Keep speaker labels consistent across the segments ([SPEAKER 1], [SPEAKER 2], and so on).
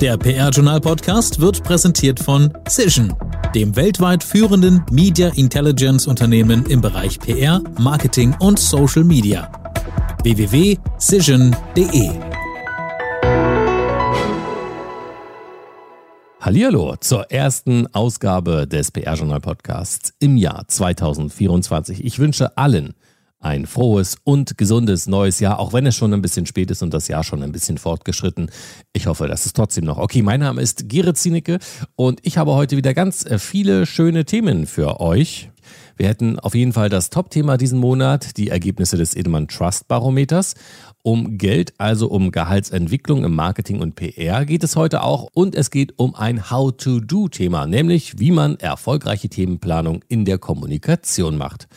[SPEAKER 1] Der PR-Journal-Podcast wird präsentiert von Cision, dem weltweit führenden Media Intelligence Unternehmen im Bereich PR, Marketing und Social Media. www.cision.de
[SPEAKER 2] Hallihallo zur ersten Ausgabe des PR-Journal-Podcasts im Jahr 2024. Ich wünsche allen ein frohes und gesundes neues Jahr, auch wenn es schon ein bisschen spät ist und das Jahr schon ein bisschen fortgeschritten. Ich hoffe, das ist trotzdem noch okay. Mein Name ist Gerrit Zienicke und ich habe heute wieder ganz äh, viele schöne Themen für euch. Wir hätten auf jeden Fall das Top-Thema diesen Monat, die Ergebnisse des Edelmann Trust Barometers. Um Geld, also um Gehaltsentwicklung im Marketing und PR geht es heute auch und es geht um ein How-to-Do-Thema, nämlich wie man erfolgreiche Themenplanung in der Kommunikation macht.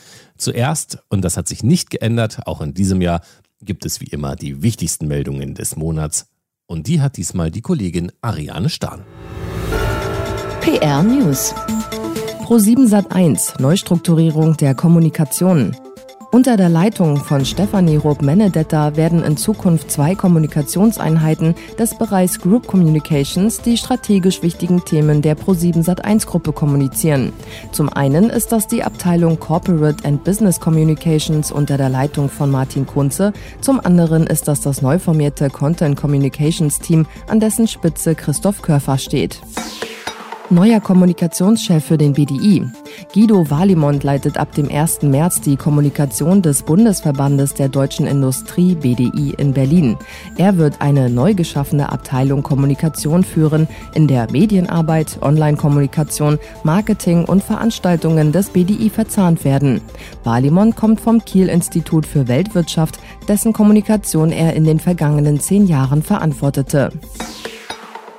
[SPEAKER 2] Zuerst, und das hat sich nicht geändert, auch in diesem Jahr, gibt es wie immer die wichtigsten Meldungen des Monats. Und die hat diesmal die Kollegin Ariane Stahn.
[SPEAKER 3] PR News. Pro7 Sat1 Neustrukturierung der Kommunikation. Unter der Leitung von Stefanie Rob-Menedetta werden in Zukunft zwei Kommunikationseinheiten des Bereichs Group Communications die strategisch wichtigen Themen der Pro7 Sat1-Gruppe kommunizieren. Zum einen ist das die Abteilung Corporate and Business Communications unter der Leitung von Martin Kunze, zum anderen ist das das neu formierte Content Communications Team, an dessen Spitze Christoph Körfer steht. Neuer Kommunikationschef für den BDI. Guido Walimond leitet ab dem 1. März die Kommunikation des Bundesverbandes der deutschen Industrie BDI in Berlin. Er wird eine neu geschaffene Abteilung Kommunikation führen, in der Medienarbeit, Online-Kommunikation, Marketing und Veranstaltungen des BDI verzahnt werden. Walimond kommt vom Kiel-Institut für Weltwirtschaft, dessen Kommunikation er in den vergangenen zehn Jahren verantwortete.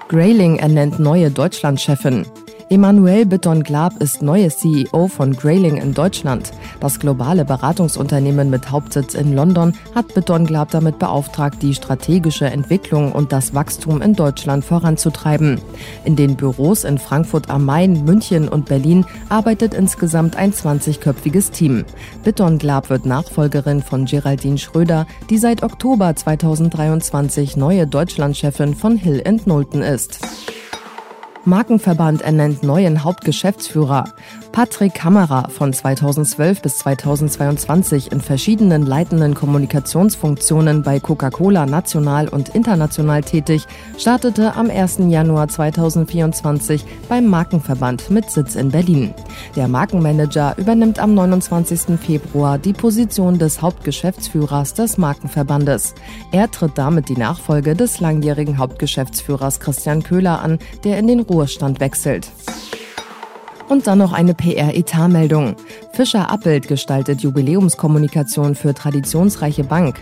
[SPEAKER 3] Grayling ernennt neue Deutschlandchefin. Emanuel Bitton-Glab ist neue CEO von Grayling in Deutschland. Das globale Beratungsunternehmen mit Hauptsitz in London hat Bitton-Glab damit beauftragt, die strategische Entwicklung und das Wachstum in Deutschland voranzutreiben. In den Büros in Frankfurt am Main, München und Berlin arbeitet insgesamt ein 20-köpfiges Team. Bitton-Glab wird Nachfolgerin von Geraldine Schröder, die seit Oktober 2023 neue Deutschlandchefin von Hill Knowlton ist. Markenverband ernennt neuen Hauptgeschäftsführer. Patrick Kammerer von 2012 bis 2022 in verschiedenen leitenden Kommunikationsfunktionen bei Coca-Cola national und international tätig, startete am 1. Januar 2024 beim Markenverband mit Sitz in Berlin. Der Markenmanager übernimmt am 29. Februar die Position des Hauptgeschäftsführers des Markenverbandes. Er tritt damit die Nachfolge des langjährigen Hauptgeschäftsführers Christian Köhler an, der in den Ruhestand wechselt. Und dann noch eine PR-Etat-Meldung. Fischer Appelt gestaltet Jubiläumskommunikation für traditionsreiche Bank.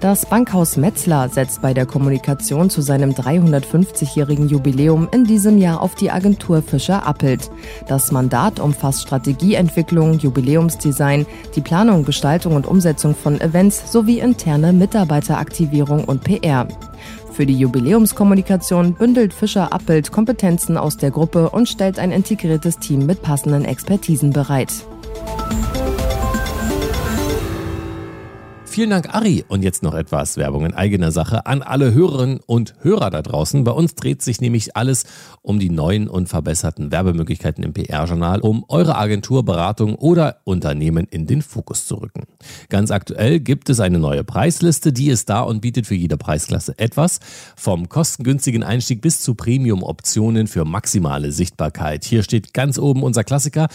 [SPEAKER 3] Das Bankhaus Metzler setzt bei der Kommunikation zu seinem 350-jährigen Jubiläum in diesem Jahr auf die Agentur Fischer Appelt. Das Mandat umfasst Strategieentwicklung, Jubiläumsdesign, die Planung, Gestaltung und Umsetzung von Events sowie interne Mitarbeiteraktivierung und PR. Für die Jubiläumskommunikation bündelt Fischer Appelt Kompetenzen aus der Gruppe und stellt ein integriertes Team mit passenden Expertisen bereit.
[SPEAKER 2] Vielen Dank, Ari. Und jetzt noch etwas Werbung in eigener Sache an alle Hörerinnen und Hörer da draußen. Bei uns dreht sich nämlich alles um die neuen und verbesserten Werbemöglichkeiten im PR-Journal, um eure Agentur, Beratung oder Unternehmen in den Fokus zu rücken. Ganz aktuell gibt es eine neue Preisliste, die ist da und bietet für jede Preisklasse etwas. Vom kostengünstigen Einstieg bis zu Premium-Optionen für maximale Sichtbarkeit. Hier steht ganz oben unser Klassiker.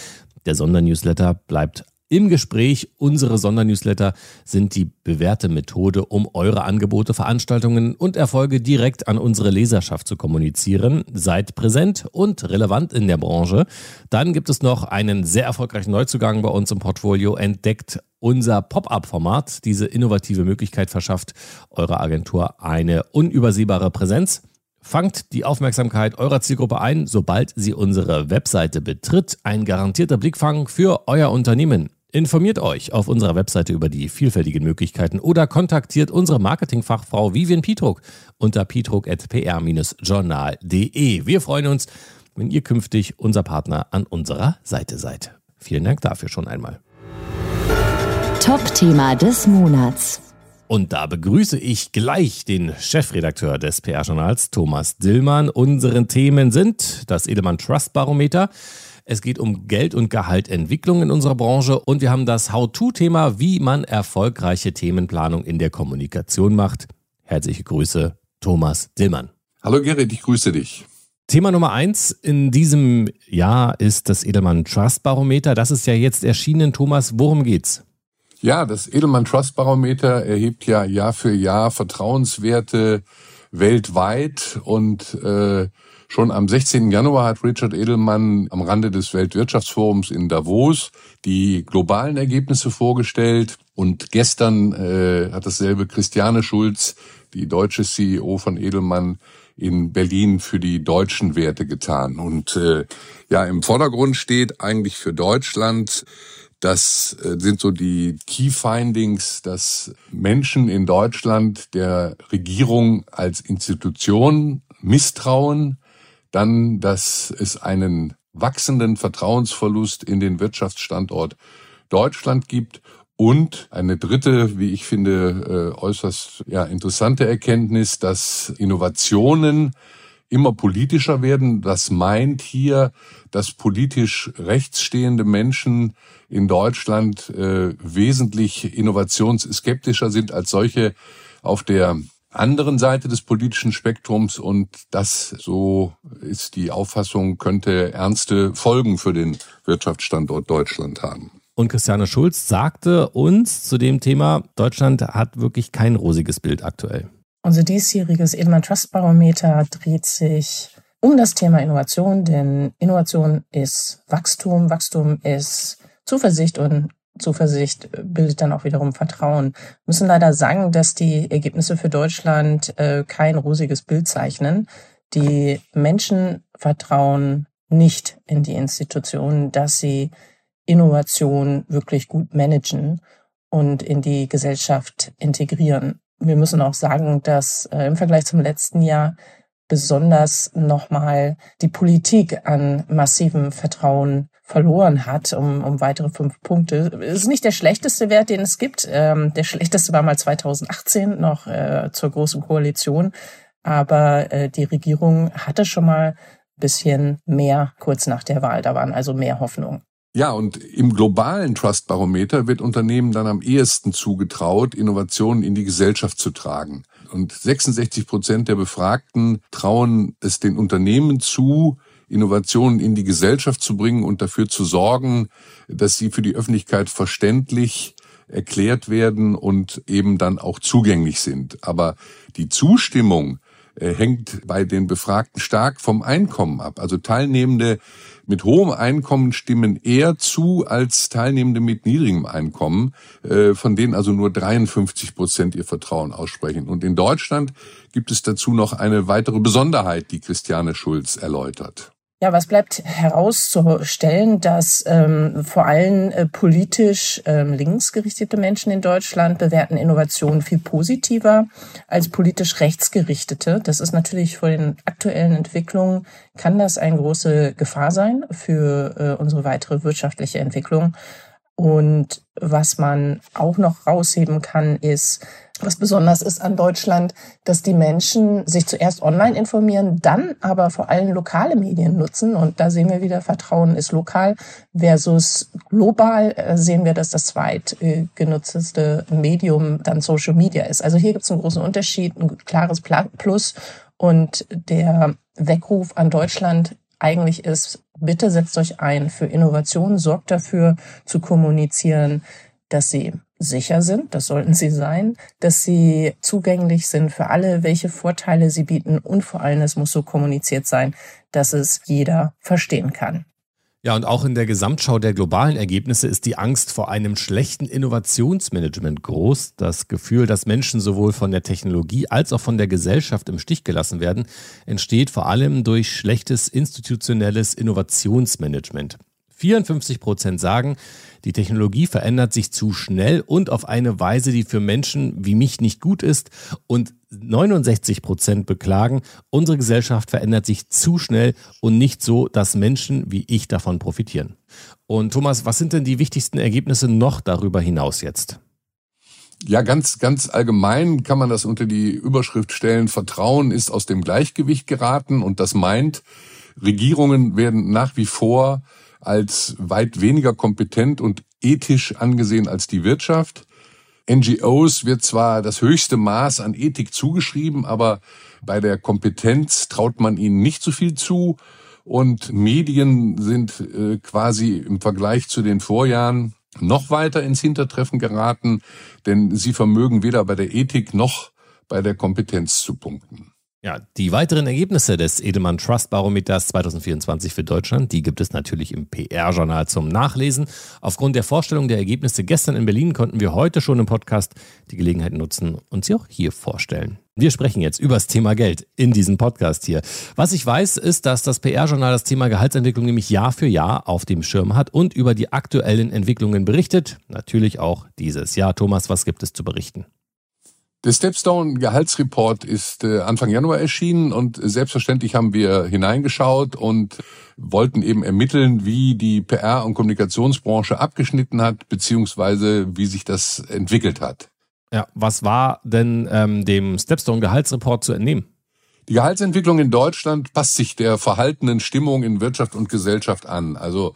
[SPEAKER 2] Der Sondernewsletter bleibt im Gespräch. Unsere Sondernewsletter sind die bewährte Methode, um eure Angebote, Veranstaltungen und Erfolge direkt an unsere Leserschaft zu kommunizieren. Seid präsent und relevant in der Branche. Dann gibt es noch einen sehr erfolgreichen Neuzugang bei uns im Portfolio. Entdeckt unser Pop-up-Format. Diese innovative Möglichkeit verschafft eurer Agentur eine unübersehbare Präsenz. Fangt die Aufmerksamkeit eurer Zielgruppe ein, sobald sie unsere Webseite betritt. Ein garantierter Blickfang für euer Unternehmen. Informiert euch auf unserer Webseite über die vielfältigen Möglichkeiten oder kontaktiert unsere Marketingfachfrau Vivian Pietruck unter pietruck.pr-journal.de. Wir freuen uns, wenn ihr künftig unser Partner an unserer Seite seid. Vielen Dank dafür schon einmal.
[SPEAKER 3] Top-Thema des Monats.
[SPEAKER 2] Und da begrüße ich gleich den Chefredakteur des PR-Journals, Thomas Dillmann. Unsere Themen sind das Edelmann Trust Barometer. Es geht um Geld- und Gehaltentwicklung in unserer Branche und wir haben das How-To-Thema, wie man erfolgreiche Themenplanung in der Kommunikation macht. Herzliche Grüße, Thomas Dillmann.
[SPEAKER 4] Hallo Gerrit, ich grüße dich.
[SPEAKER 2] Thema Nummer eins in diesem Jahr ist das Edelmann Trust Barometer. Das ist ja jetzt erschienen. Thomas, worum geht's?
[SPEAKER 4] Ja, das Edelmann Trust Barometer erhebt ja Jahr für Jahr Vertrauenswerte weltweit und äh, schon am 16. Januar hat Richard Edelmann am Rande des Weltwirtschaftsforums in Davos die globalen Ergebnisse vorgestellt und gestern äh, hat dasselbe Christiane Schulz, die deutsche CEO von Edelmann, in Berlin für die deutschen Werte getan. Und äh, ja, im Vordergrund steht eigentlich für Deutschland das äh, sind so die Key Findings, dass Menschen in Deutschland der Regierung als Institution misstrauen, dann, dass es einen wachsenden Vertrauensverlust in den Wirtschaftsstandort Deutschland gibt und eine dritte, wie ich finde, äh, äußerst ja, interessante Erkenntnis, dass Innovationen immer politischer werden. Das meint hier, dass politisch rechtsstehende Menschen in Deutschland äh, wesentlich innovationsskeptischer sind als solche auf der anderen Seite des politischen Spektrums und das, so ist die Auffassung, könnte ernste Folgen für den Wirtschaftsstandort Deutschland haben.
[SPEAKER 2] Und Christiane Schulz sagte uns zu dem Thema, Deutschland hat wirklich kein rosiges Bild aktuell.
[SPEAKER 5] Unser diesjähriges Edelmann Trust Barometer dreht sich um das Thema Innovation, denn Innovation ist Wachstum, Wachstum ist Zuversicht und Zuversicht bildet dann auch wiederum Vertrauen. Wir müssen leider sagen, dass die Ergebnisse für Deutschland äh, kein rosiges Bild zeichnen. Die Menschen vertrauen nicht in die Institutionen, dass sie Innovation wirklich gut managen und in die Gesellschaft integrieren wir müssen auch sagen, dass äh, im Vergleich zum letzten Jahr besonders nochmal die Politik an massivem Vertrauen verloren hat, um, um weitere fünf Punkte. Ist nicht der schlechteste Wert, den es gibt. Ähm, der schlechteste war mal 2018 noch äh, zur Großen Koalition. Aber äh, die Regierung hatte schon mal bisschen mehr kurz nach der Wahl. Da waren also mehr Hoffnungen.
[SPEAKER 4] Ja, und im globalen Trust-Barometer wird Unternehmen dann am ehesten zugetraut, Innovationen in die Gesellschaft zu tragen. Und 66 Prozent der Befragten trauen es den Unternehmen zu, Innovationen in die Gesellschaft zu bringen und dafür zu sorgen, dass sie für die Öffentlichkeit verständlich erklärt werden und eben dann auch zugänglich sind. Aber die Zustimmung äh, hängt bei den Befragten stark vom Einkommen ab. Also Teilnehmende mit hohem Einkommen stimmen eher zu als Teilnehmende mit niedrigem Einkommen, äh, von denen also nur 53 Prozent ihr Vertrauen aussprechen. Und in Deutschland gibt es dazu noch eine weitere Besonderheit, die Christiane Schulz erläutert.
[SPEAKER 5] Ja, was bleibt herauszustellen, dass ähm, vor allem äh, politisch ähm, linksgerichtete Menschen in Deutschland bewerten Innovationen viel positiver als politisch rechtsgerichtete. Das ist natürlich vor den aktuellen Entwicklungen, kann das eine große Gefahr sein für äh, unsere weitere wirtschaftliche Entwicklung. Und was man auch noch rausheben kann, ist, was besonders ist an Deutschland, dass die Menschen sich zuerst online informieren, dann aber vor allem lokale Medien nutzen. Und da sehen wir wieder, Vertrauen ist lokal versus global äh, sehen wir, dass das zweitgenutzteste Medium dann Social Media ist. Also hier gibt es einen großen Unterschied, ein klares Plus. Und der Weckruf an Deutschland eigentlich ist, bitte setzt euch ein für Innovation, sorgt dafür zu kommunizieren, dass sie sicher sind, das sollten sie sein, dass sie zugänglich sind für alle, welche Vorteile sie bieten und vor allem es muss so kommuniziert sein, dass es jeder verstehen kann.
[SPEAKER 2] Ja, und auch in der Gesamtschau der globalen Ergebnisse ist die Angst vor einem schlechten Innovationsmanagement groß. Das Gefühl, dass Menschen sowohl von der Technologie als auch von der Gesellschaft im Stich gelassen werden, entsteht vor allem durch schlechtes institutionelles Innovationsmanagement. 54 Prozent sagen, die Technologie verändert sich zu schnell und auf eine Weise, die für Menschen wie mich nicht gut ist. Und 69 Prozent beklagen, unsere Gesellschaft verändert sich zu schnell und nicht so, dass Menschen wie ich davon profitieren. Und Thomas, was sind denn die wichtigsten Ergebnisse noch darüber hinaus jetzt?
[SPEAKER 4] Ja, ganz, ganz allgemein kann man das unter die Überschrift stellen, Vertrauen ist aus dem Gleichgewicht geraten und das meint, Regierungen werden nach wie vor als weit weniger kompetent und ethisch angesehen als die Wirtschaft. NGOs wird zwar das höchste Maß an Ethik zugeschrieben, aber bei der Kompetenz traut man ihnen nicht so viel zu. Und Medien sind äh, quasi im Vergleich zu den Vorjahren noch weiter ins Hintertreffen geraten, denn sie vermögen weder bei der Ethik noch bei der Kompetenz zu punkten.
[SPEAKER 2] Ja, die weiteren Ergebnisse des Edelmann Trust Barometers 2024 für Deutschland, die gibt es natürlich im PR-Journal zum Nachlesen. Aufgrund der Vorstellung der Ergebnisse gestern in Berlin konnten wir heute schon im Podcast die Gelegenheit nutzen und sie auch hier vorstellen. Wir sprechen jetzt über das Thema Geld in diesem Podcast hier. Was ich weiß, ist, dass das PR-Journal das Thema Gehaltsentwicklung nämlich Jahr für Jahr auf dem Schirm hat und über die aktuellen Entwicklungen berichtet. Natürlich auch dieses Jahr. Thomas, was gibt es zu berichten?
[SPEAKER 4] Der Stepstone Gehaltsreport ist äh, Anfang Januar erschienen und selbstverständlich haben wir hineingeschaut und wollten eben ermitteln, wie die PR- und Kommunikationsbranche abgeschnitten hat, beziehungsweise wie sich das entwickelt hat.
[SPEAKER 2] Ja, was war denn ähm, dem Stepstone Gehaltsreport zu entnehmen?
[SPEAKER 4] Die Gehaltsentwicklung in Deutschland passt sich der verhaltenen Stimmung in Wirtschaft und Gesellschaft an. Also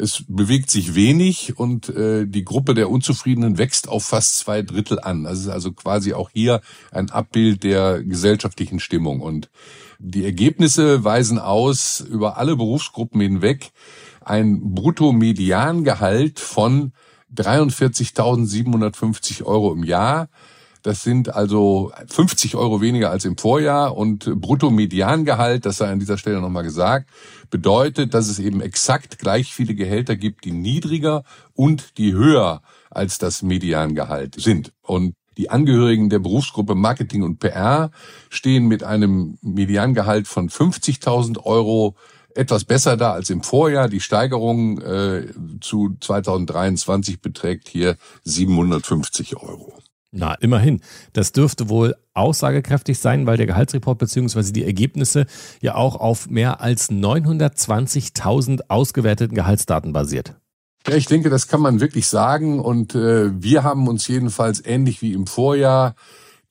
[SPEAKER 4] es bewegt sich wenig und äh, die Gruppe der Unzufriedenen wächst auf fast zwei Drittel an. Das ist also quasi auch hier ein Abbild der gesellschaftlichen Stimmung. Und die Ergebnisse weisen aus über alle Berufsgruppen hinweg ein Bruttomediangehalt von 43.750 Euro im Jahr. Das sind also 50 Euro weniger als im Vorjahr und Bruttomediangehalt, das sei an dieser Stelle nochmal gesagt, bedeutet, dass es eben exakt gleich viele Gehälter gibt, die niedriger und die höher als das Mediangehalt sind. Und die Angehörigen der Berufsgruppe Marketing und PR stehen mit einem Mediangehalt von 50.000 Euro etwas besser da als im Vorjahr. Die Steigerung äh, zu 2023 beträgt hier 750 Euro.
[SPEAKER 2] Na, immerhin. Das dürfte wohl aussagekräftig sein, weil der Gehaltsreport bzw. die Ergebnisse ja auch auf mehr als 920.000 ausgewerteten Gehaltsdaten basiert.
[SPEAKER 4] Ja, ich denke, das kann man wirklich sagen. Und äh, wir haben uns jedenfalls ähnlich wie im Vorjahr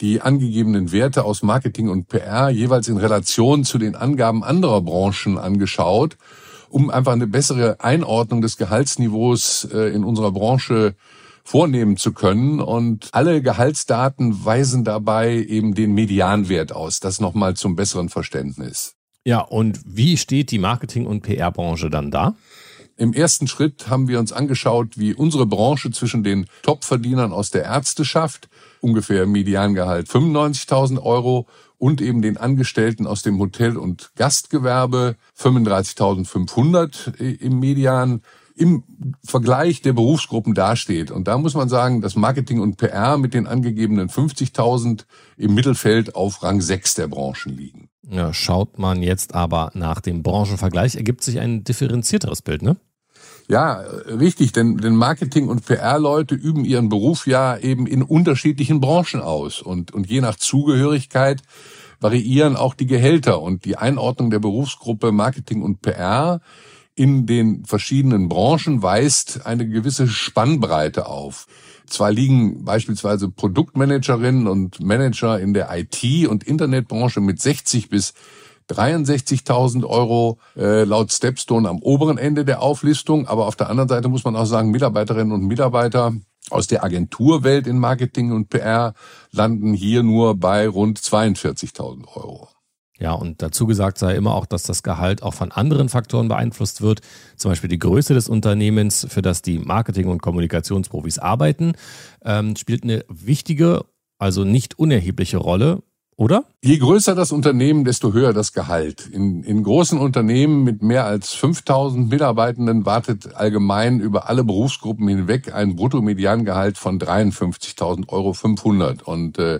[SPEAKER 4] die angegebenen Werte aus Marketing und PR jeweils in Relation zu den Angaben anderer Branchen angeschaut, um einfach eine bessere Einordnung des Gehaltsniveaus äh, in unserer Branche vornehmen zu können. Und alle Gehaltsdaten weisen dabei eben den Medianwert aus. Das nochmal zum besseren Verständnis.
[SPEAKER 2] Ja, und wie steht die Marketing- und PR-Branche dann da?
[SPEAKER 4] Im ersten Schritt haben wir uns angeschaut, wie unsere Branche zwischen den Topverdienern aus der Ärzteschaft, ungefähr Mediangehalt 95.000 Euro, und eben den Angestellten aus dem Hotel- und Gastgewerbe 35.500 im Median im Vergleich der Berufsgruppen dasteht. Und da muss man sagen, dass Marketing und PR mit den angegebenen 50.000 im Mittelfeld auf Rang 6 der Branchen liegen.
[SPEAKER 2] Ja, schaut man jetzt aber nach dem Branchenvergleich, ergibt sich ein differenzierteres Bild, ne?
[SPEAKER 4] Ja, richtig, denn, denn Marketing- und PR-Leute üben ihren Beruf ja eben in unterschiedlichen Branchen aus. Und, und je nach Zugehörigkeit variieren auch die Gehälter und die Einordnung der Berufsgruppe Marketing und PR in den verschiedenen Branchen weist eine gewisse Spannbreite auf. Zwar liegen beispielsweise Produktmanagerinnen und Manager in der IT- und Internetbranche mit 60 bis 63.000 Euro äh, laut Stepstone am oberen Ende der Auflistung, aber auf der anderen Seite muss man auch sagen, Mitarbeiterinnen und Mitarbeiter aus der Agenturwelt in Marketing und PR landen hier nur bei rund 42.000 Euro.
[SPEAKER 2] Ja, und dazu gesagt sei immer auch, dass das Gehalt auch von anderen Faktoren beeinflusst wird, zum Beispiel die Größe des Unternehmens, für das die Marketing- und Kommunikationsprofis arbeiten, ähm, spielt eine wichtige, also nicht unerhebliche Rolle. Oder?
[SPEAKER 4] Je größer das Unternehmen, desto höher das Gehalt. In, in großen Unternehmen mit mehr als 5000 Mitarbeitenden wartet allgemein über alle Berufsgruppen hinweg ein Bruttomediangehalt von 53.000 Euro 500. Und äh,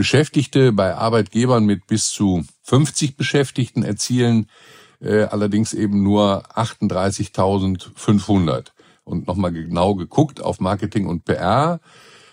[SPEAKER 4] Beschäftigte bei Arbeitgebern mit bis zu 50 Beschäftigten erzielen äh, allerdings eben nur 38.500. Und nochmal genau geguckt auf Marketing und PR.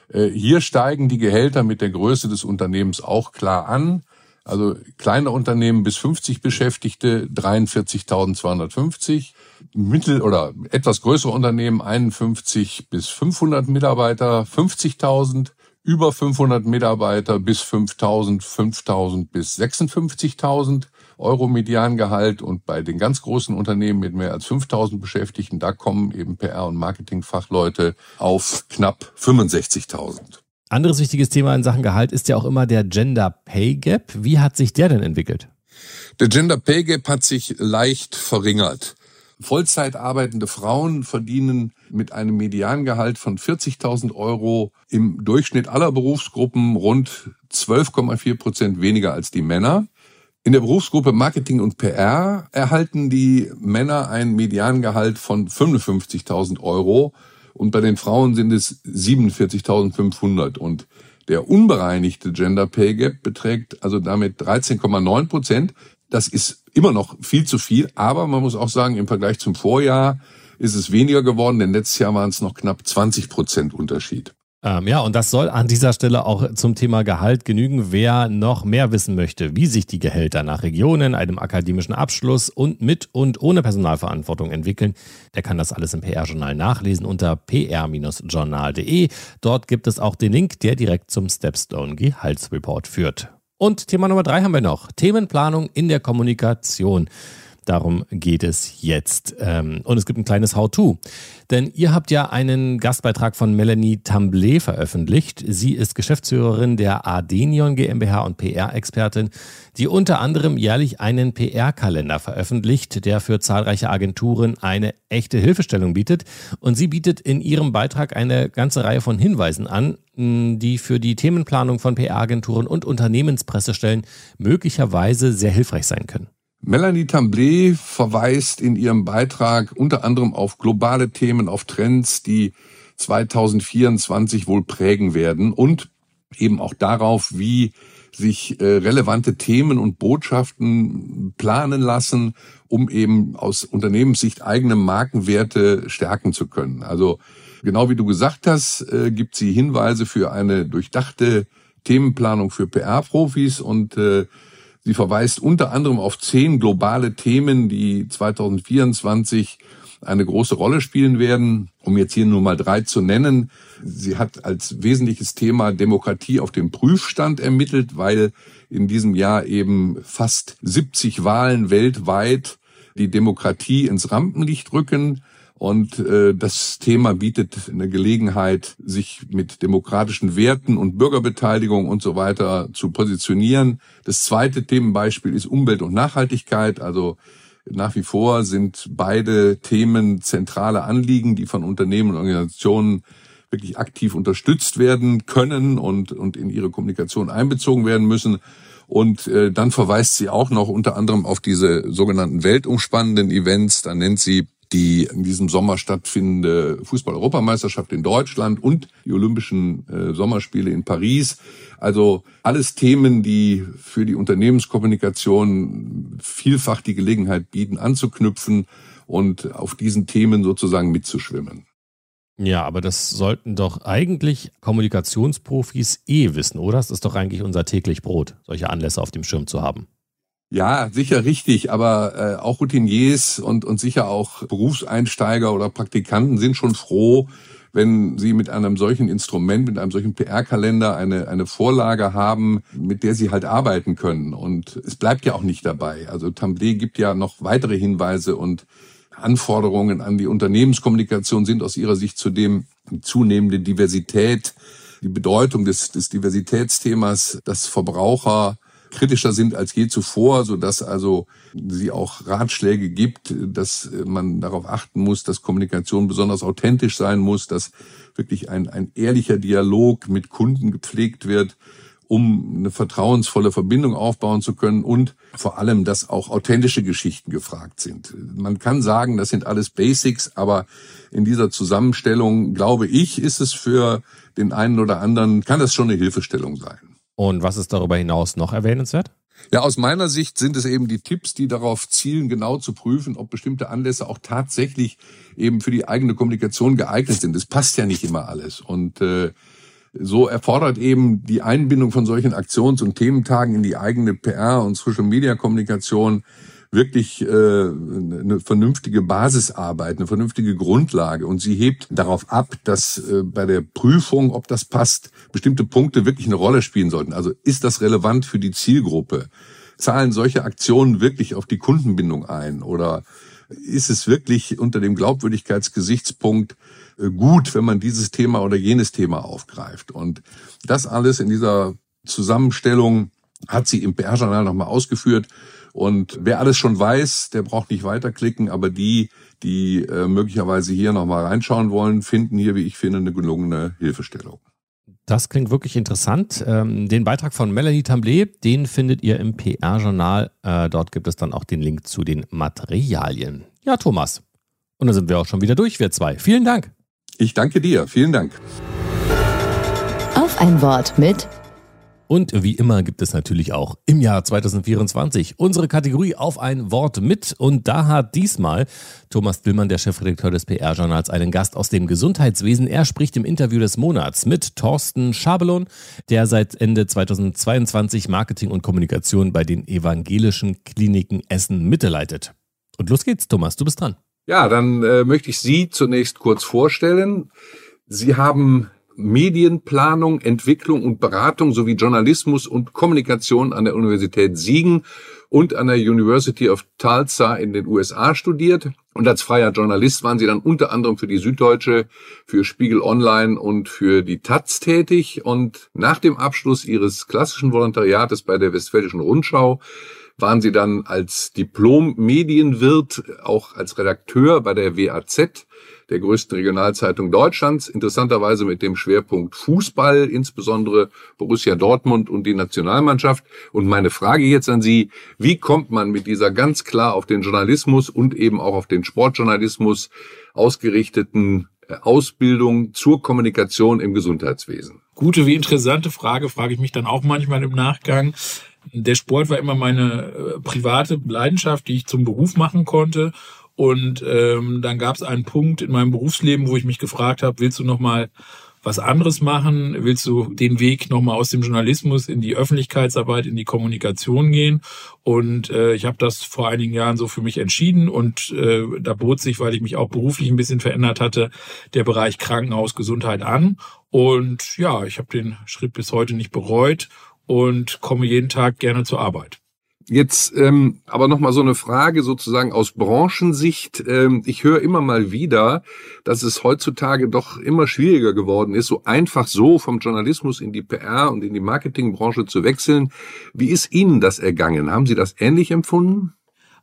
[SPEAKER 4] Äh, hier steigen die Gehälter mit der Größe des Unternehmens auch klar an. Also kleine Unternehmen bis 50 Beschäftigte 43.250, mittel- oder etwas größere Unternehmen 51 bis 500 Mitarbeiter 50.000 über 500 Mitarbeiter bis 5000, 5000 bis 56.000 Euro Mediangehalt und bei den ganz großen Unternehmen mit mehr als 5000 Beschäftigten, da kommen eben PR- und Marketingfachleute auf knapp 65.000.
[SPEAKER 2] Anderes wichtiges Thema in Sachen Gehalt ist ja auch immer der Gender Pay Gap. Wie hat sich der denn entwickelt?
[SPEAKER 4] Der Gender Pay Gap hat sich leicht verringert. Vollzeit arbeitende Frauen verdienen mit einem Mediangehalt von 40.000 Euro im Durchschnitt aller Berufsgruppen rund 12,4 Prozent weniger als die Männer. In der Berufsgruppe Marketing und PR erhalten die Männer ein Mediangehalt von 55.000 Euro und bei den Frauen sind es 47.500 und der unbereinigte Gender Pay Gap beträgt also damit 13,9 Prozent. Das ist immer noch viel zu viel, aber man muss auch sagen, im Vergleich zum Vorjahr ist es weniger geworden, denn letztes Jahr waren es noch knapp 20 Prozent Unterschied.
[SPEAKER 2] Ähm, ja, und das soll an dieser Stelle auch zum Thema Gehalt genügen. Wer noch mehr wissen möchte, wie sich die Gehälter nach Regionen, einem akademischen Abschluss und mit und ohne Personalverantwortung entwickeln, der kann das alles im PR-Journal nachlesen unter pr-journal.de. Dort gibt es auch den Link, der direkt zum Stepstone Gehaltsreport führt. Und Thema Nummer drei haben wir noch. Themenplanung in der Kommunikation. Darum geht es jetzt. Ähm, und es gibt ein kleines How-To. Denn ihr habt ja einen Gastbeitrag von Melanie Tamblé veröffentlicht. Sie ist Geschäftsführerin der Adenion GmbH und PR-Expertin, die unter anderem jährlich einen PR-Kalender veröffentlicht, der für zahlreiche Agenturen eine echte Hilfestellung bietet. Und sie bietet in ihrem Beitrag eine ganze Reihe von Hinweisen an, die für die Themenplanung von PR-Agenturen und Unternehmenspressestellen möglicherweise sehr hilfreich sein können.
[SPEAKER 4] Melanie Tamblé verweist in ihrem Beitrag unter anderem auf globale Themen, auf Trends, die 2024 wohl prägen werden und eben auch darauf, wie sich äh, relevante Themen und Botschaften planen lassen, um eben aus Unternehmenssicht eigene Markenwerte stärken zu können. Also genau wie du gesagt hast, äh, gibt sie Hinweise für eine durchdachte Themenplanung für PR-Profis und äh, Sie verweist unter anderem auf zehn globale Themen, die 2024 eine große Rolle spielen werden. Um jetzt hier nur mal drei zu nennen. Sie hat als wesentliches Thema Demokratie auf dem Prüfstand ermittelt, weil in diesem Jahr eben fast 70 Wahlen weltweit die Demokratie ins Rampenlicht rücken. Und äh, das Thema bietet eine Gelegenheit, sich mit demokratischen Werten und Bürgerbeteiligung und so weiter zu positionieren. Das zweite Themenbeispiel ist Umwelt und Nachhaltigkeit. Also nach wie vor sind beide Themen zentrale Anliegen, die von Unternehmen und Organisationen wirklich aktiv unterstützt werden können und, und in ihre Kommunikation einbezogen werden müssen. Und äh, dann verweist sie auch noch unter anderem auf diese sogenannten weltumspannenden Events. Da nennt sie die in diesem Sommer stattfindende Fußball-Europameisterschaft in Deutschland und die Olympischen äh, Sommerspiele in Paris. Also alles Themen, die für die Unternehmenskommunikation vielfach die Gelegenheit bieten, anzuknüpfen und auf diesen Themen sozusagen mitzuschwimmen.
[SPEAKER 2] Ja, aber das sollten doch eigentlich Kommunikationsprofis eh wissen, oder? Das ist doch eigentlich unser täglich Brot, solche Anlässe auf dem Schirm zu haben.
[SPEAKER 4] Ja, sicher richtig, aber äh, auch Routiniers und, und sicher auch Berufseinsteiger oder Praktikanten sind schon froh, wenn sie mit einem solchen Instrument, mit einem solchen PR-Kalender eine, eine Vorlage haben, mit der sie halt arbeiten können. Und es bleibt ja auch nicht dabei. Also Tamblé gibt ja noch weitere Hinweise und Anforderungen an die Unternehmenskommunikation sind aus ihrer Sicht zudem die zunehmende Diversität, die Bedeutung des, des Diversitätsthemas, dass Verbraucher kritischer sind als je zuvor, so dass also sie auch Ratschläge gibt, dass man darauf achten muss, dass Kommunikation besonders authentisch sein muss, dass wirklich ein, ein ehrlicher Dialog mit Kunden gepflegt wird, um eine vertrauensvolle Verbindung aufbauen zu können und vor allem, dass auch authentische Geschichten gefragt sind. Man kann sagen, das sind alles Basics, aber in dieser Zusammenstellung, glaube ich, ist es für den einen oder anderen, kann das schon eine Hilfestellung sein.
[SPEAKER 2] Und was ist darüber hinaus noch erwähnenswert?
[SPEAKER 4] Ja, aus meiner Sicht sind es eben die Tipps, die darauf zielen, genau zu prüfen, ob bestimmte Anlässe auch tatsächlich eben für die eigene Kommunikation geeignet sind. Es passt ja nicht immer alles. Und äh, so erfordert eben die Einbindung von solchen Aktions- und Thementagen in die eigene PR- und Social-Media-Kommunikation wirklich äh, eine vernünftige Basisarbeit, eine vernünftige Grundlage. Und sie hebt darauf ab, dass äh, bei der Prüfung, ob das passt, bestimmte Punkte wirklich eine Rolle spielen sollten. Also ist das relevant für die Zielgruppe? Zahlen solche Aktionen wirklich auf die Kundenbindung ein? Oder ist es wirklich unter dem Glaubwürdigkeitsgesichtspunkt äh, gut, wenn man dieses Thema oder jenes Thema aufgreift? Und das alles in dieser Zusammenstellung hat sie im PR-Journal nochmal ausgeführt. Und wer alles schon weiß, der braucht nicht weiterklicken, aber die, die äh, möglicherweise hier nochmal reinschauen wollen, finden hier, wie ich finde, eine gelungene Hilfestellung.
[SPEAKER 2] Das klingt wirklich interessant. Ähm, den Beitrag von Melanie Tamblé, den findet ihr im PR-Journal. Äh, dort gibt es dann auch den Link zu den Materialien. Ja, Thomas. Und dann sind wir auch schon wieder durch, wir zwei. Vielen Dank.
[SPEAKER 4] Ich danke dir. Vielen Dank.
[SPEAKER 3] Auf ein Wort mit
[SPEAKER 2] und wie immer gibt es natürlich auch im Jahr 2024 unsere Kategorie auf ein Wort mit. Und da hat diesmal Thomas Dillmann, der Chefredakteur des PR-Journals, einen Gast aus dem Gesundheitswesen. Er spricht im Interview des Monats mit Thorsten Schabelon, der seit Ende 2022 Marketing und Kommunikation bei den evangelischen Kliniken Essen Mitte leitet. Und los geht's, Thomas, du bist dran.
[SPEAKER 4] Ja, dann äh, möchte ich Sie zunächst kurz vorstellen. Sie haben Medienplanung, Entwicklung und Beratung sowie Journalismus und Kommunikation an der Universität Siegen und an der University of Tulsa in den USA studiert. Und als freier Journalist waren sie dann unter anderem für die Süddeutsche, für Spiegel Online und für die Taz tätig. Und nach dem Abschluss ihres klassischen Volontariates bei der Westfälischen Rundschau waren sie dann als Diplom-Medienwirt, auch als Redakteur bei der WAZ der größten Regionalzeitung Deutschlands, interessanterweise mit dem Schwerpunkt Fußball, insbesondere Borussia Dortmund und die Nationalmannschaft. Und meine Frage jetzt an Sie, wie kommt man mit dieser ganz klar auf den Journalismus und eben auch auf den Sportjournalismus ausgerichteten äh, Ausbildung zur Kommunikation im Gesundheitswesen?
[SPEAKER 6] Gute wie interessante Frage, frage ich mich dann auch manchmal im Nachgang. Der Sport war immer meine äh, private Leidenschaft, die ich zum Beruf machen konnte. Und ähm, dann gab es einen Punkt in meinem Berufsleben, wo ich mich gefragt habe, willst du noch mal was anderes machen? Willst du den Weg nochmal aus dem Journalismus in die Öffentlichkeitsarbeit, in die Kommunikation gehen? Und äh, ich habe das vor einigen Jahren so für mich entschieden und äh, da bot sich, weil ich mich auch beruflich ein bisschen verändert hatte, der Bereich Krankenhausgesundheit an. Und ja, ich habe den Schritt bis heute nicht bereut und komme jeden Tag gerne zur Arbeit.
[SPEAKER 4] Jetzt ähm, aber noch mal so eine Frage sozusagen aus Branchensicht. Ähm, ich höre immer mal wieder, dass es heutzutage doch immer schwieriger geworden ist, so einfach so vom Journalismus in die PR und in die Marketingbranche zu wechseln. Wie ist Ihnen das ergangen? Haben Sie das ähnlich empfunden?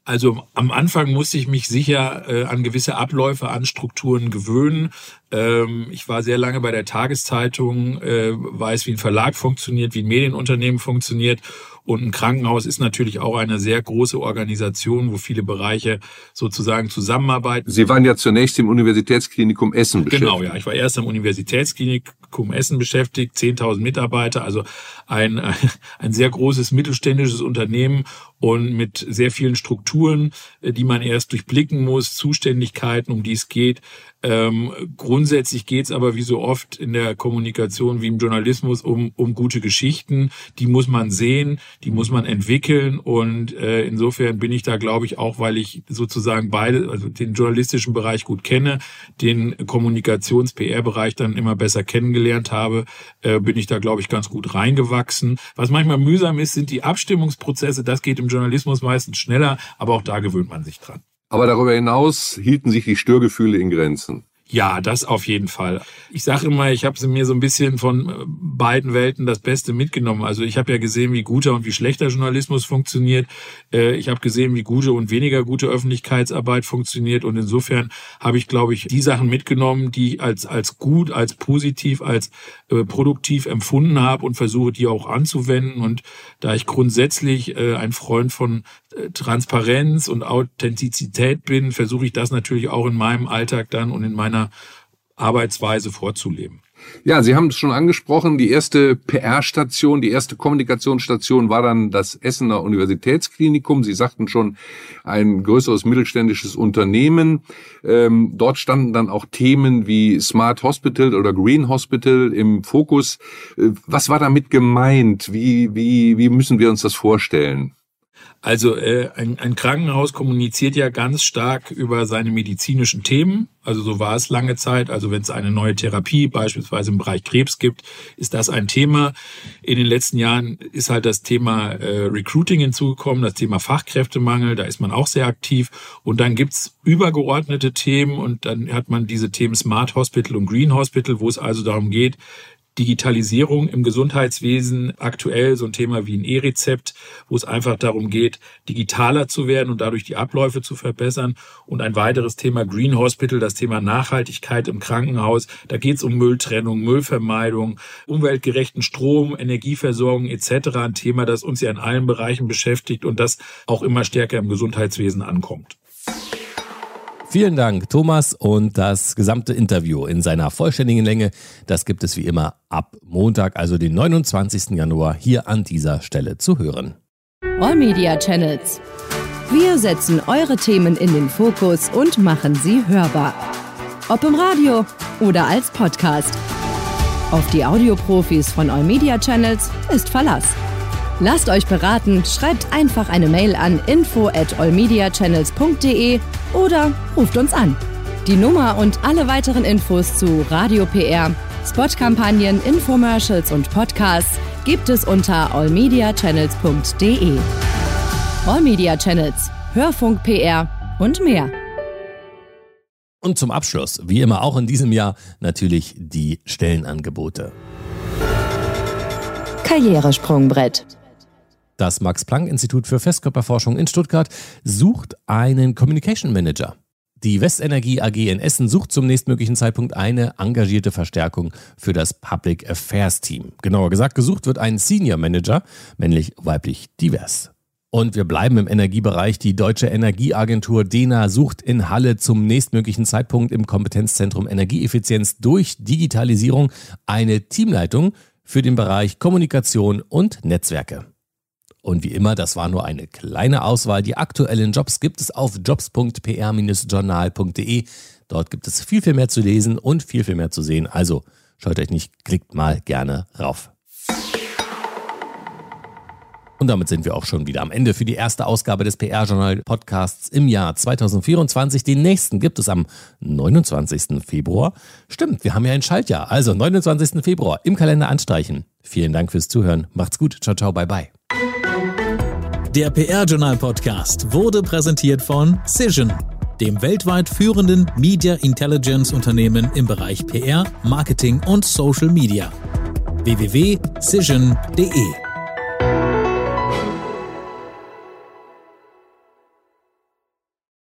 [SPEAKER 6] Also am Anfang musste ich mich sicher äh, an gewisse Abläufe, an Strukturen gewöhnen. Ähm, ich war sehr lange bei der Tageszeitung, äh, weiß, wie ein Verlag funktioniert, wie ein Medienunternehmen funktioniert und ein Krankenhaus ist natürlich auch eine sehr große Organisation, wo viele Bereiche sozusagen zusammenarbeiten.
[SPEAKER 4] Sie waren ja zunächst im Universitätsklinikum Essen
[SPEAKER 6] beschäftigt. Genau, ja. Ich war erst am Universitätsklinikum Essen beschäftigt, 10.000 Mitarbeiter, also ein, ein sehr großes mittelständisches Unternehmen und mit sehr vielen Strukturen, die man erst durchblicken muss, Zuständigkeiten, um die es geht. Ähm, grundsätzlich geht es aber wie so oft in der Kommunikation wie im Journalismus um, um gute Geschichten. Die muss man sehen, die muss man entwickeln und äh, insofern bin ich da, glaube ich, auch, weil ich sozusagen beide, also den journalistischen Bereich gut kenne, den Kommunikations-PR-Bereich dann immer besser kennengelernt habe, äh, bin ich da, glaube ich, ganz gut reingewachsen. Was manchmal mühsam ist, sind die Abstimmungsprozesse. Das geht im Journalismus meistens schneller, aber auch da gewöhnt man sich dran.
[SPEAKER 4] Aber darüber hinaus hielten sich die Störgefühle in Grenzen.
[SPEAKER 6] Ja, das auf jeden Fall. Ich sage immer, ich habe mir so ein bisschen von äh, beiden Welten das Beste mitgenommen. Also ich habe ja gesehen, wie guter und wie schlechter Journalismus funktioniert. Äh, ich habe gesehen, wie gute und weniger gute Öffentlichkeitsarbeit funktioniert. Und insofern habe ich, glaube ich, die Sachen mitgenommen, die ich als, als gut, als positiv, als äh, produktiv empfunden habe und versuche, die auch anzuwenden. Und da ich grundsätzlich äh, ein Freund von äh, Transparenz und Authentizität bin, versuche ich das natürlich auch in meinem Alltag dann und in meiner Arbeitsweise vorzuleben.
[SPEAKER 4] Ja, Sie haben es schon angesprochen, die erste PR-Station, die erste Kommunikationsstation war dann das Essener Universitätsklinikum. Sie sagten schon, ein größeres mittelständisches Unternehmen. Ähm, dort standen dann auch Themen wie Smart Hospital oder Green Hospital im Fokus. Äh, was war damit gemeint? Wie, wie, wie müssen wir uns das vorstellen?
[SPEAKER 6] Also äh, ein, ein Krankenhaus kommuniziert ja ganz stark über seine medizinischen Themen. Also so war es lange Zeit. Also wenn es eine neue Therapie beispielsweise im Bereich Krebs gibt, ist das ein Thema. In den letzten Jahren ist halt das Thema äh, Recruiting hinzugekommen, das Thema Fachkräftemangel, da ist man auch sehr aktiv. Und dann gibt's übergeordnete Themen und dann hat man diese Themen Smart Hospital und Green Hospital, wo es also darum geht, Digitalisierung im Gesundheitswesen aktuell so ein Thema wie ein E-Rezept, wo es einfach darum geht, digitaler zu werden und dadurch die Abläufe zu verbessern. Und ein weiteres Thema Green Hospital, das Thema Nachhaltigkeit im Krankenhaus. Da geht es um Mülltrennung, Müllvermeidung, umweltgerechten Strom, Energieversorgung etc. Ein Thema, das uns ja in allen Bereichen beschäftigt und das auch immer stärker im Gesundheitswesen ankommt.
[SPEAKER 2] Vielen Dank, Thomas. Und das gesamte Interview in seiner vollständigen Länge, das gibt es wie immer ab Montag, also den 29. Januar, hier an dieser Stelle zu hören.
[SPEAKER 3] All Media Channels. Wir setzen eure Themen in den Fokus und machen sie hörbar. Ob im Radio oder als Podcast. Auf die Audioprofis von All Media Channels ist Verlass. Lasst euch beraten, schreibt einfach eine Mail an info at allmediachannels.de oder ruft uns an. Die Nummer und alle weiteren Infos zu Radio PR, Spotkampagnen, Infomercials und Podcasts gibt es unter allmediachannels.de. All Media Channels, Hörfunk PR und mehr.
[SPEAKER 2] Und zum Abschluss, wie immer auch in diesem Jahr, natürlich die Stellenangebote.
[SPEAKER 3] Karrieresprungbrett.
[SPEAKER 2] Das Max-Planck-Institut für Festkörperforschung in Stuttgart sucht einen Communication Manager. Die Westenergie AG in Essen sucht zum nächstmöglichen Zeitpunkt eine engagierte Verstärkung für das Public Affairs Team. Genauer gesagt, gesucht wird ein Senior Manager, männlich, weiblich, divers. Und wir bleiben im Energiebereich. Die Deutsche Energieagentur DENA sucht in Halle zum nächstmöglichen Zeitpunkt im Kompetenzzentrum Energieeffizienz durch Digitalisierung eine Teamleitung für den Bereich Kommunikation und Netzwerke. Und wie immer, das war nur eine kleine Auswahl. Die aktuellen Jobs gibt es auf jobs.pr-journal.de. Dort gibt es viel, viel mehr zu lesen und viel, viel mehr zu sehen. Also scheut euch nicht, klickt mal gerne rauf. Und damit sind wir auch schon wieder am Ende für die erste Ausgabe des PR-Journal-Podcasts im Jahr 2024. Den nächsten gibt es am 29. Februar. Stimmt, wir haben ja ein Schaltjahr. Also 29. Februar im Kalender anstreichen. Vielen Dank fürs Zuhören. Macht's gut. Ciao, ciao, bye, bye.
[SPEAKER 1] Der PR-Journal-Podcast wurde präsentiert von Cision, dem weltweit führenden Media Intelligence Unternehmen im Bereich PR, Marketing und Social Media. www.cision.de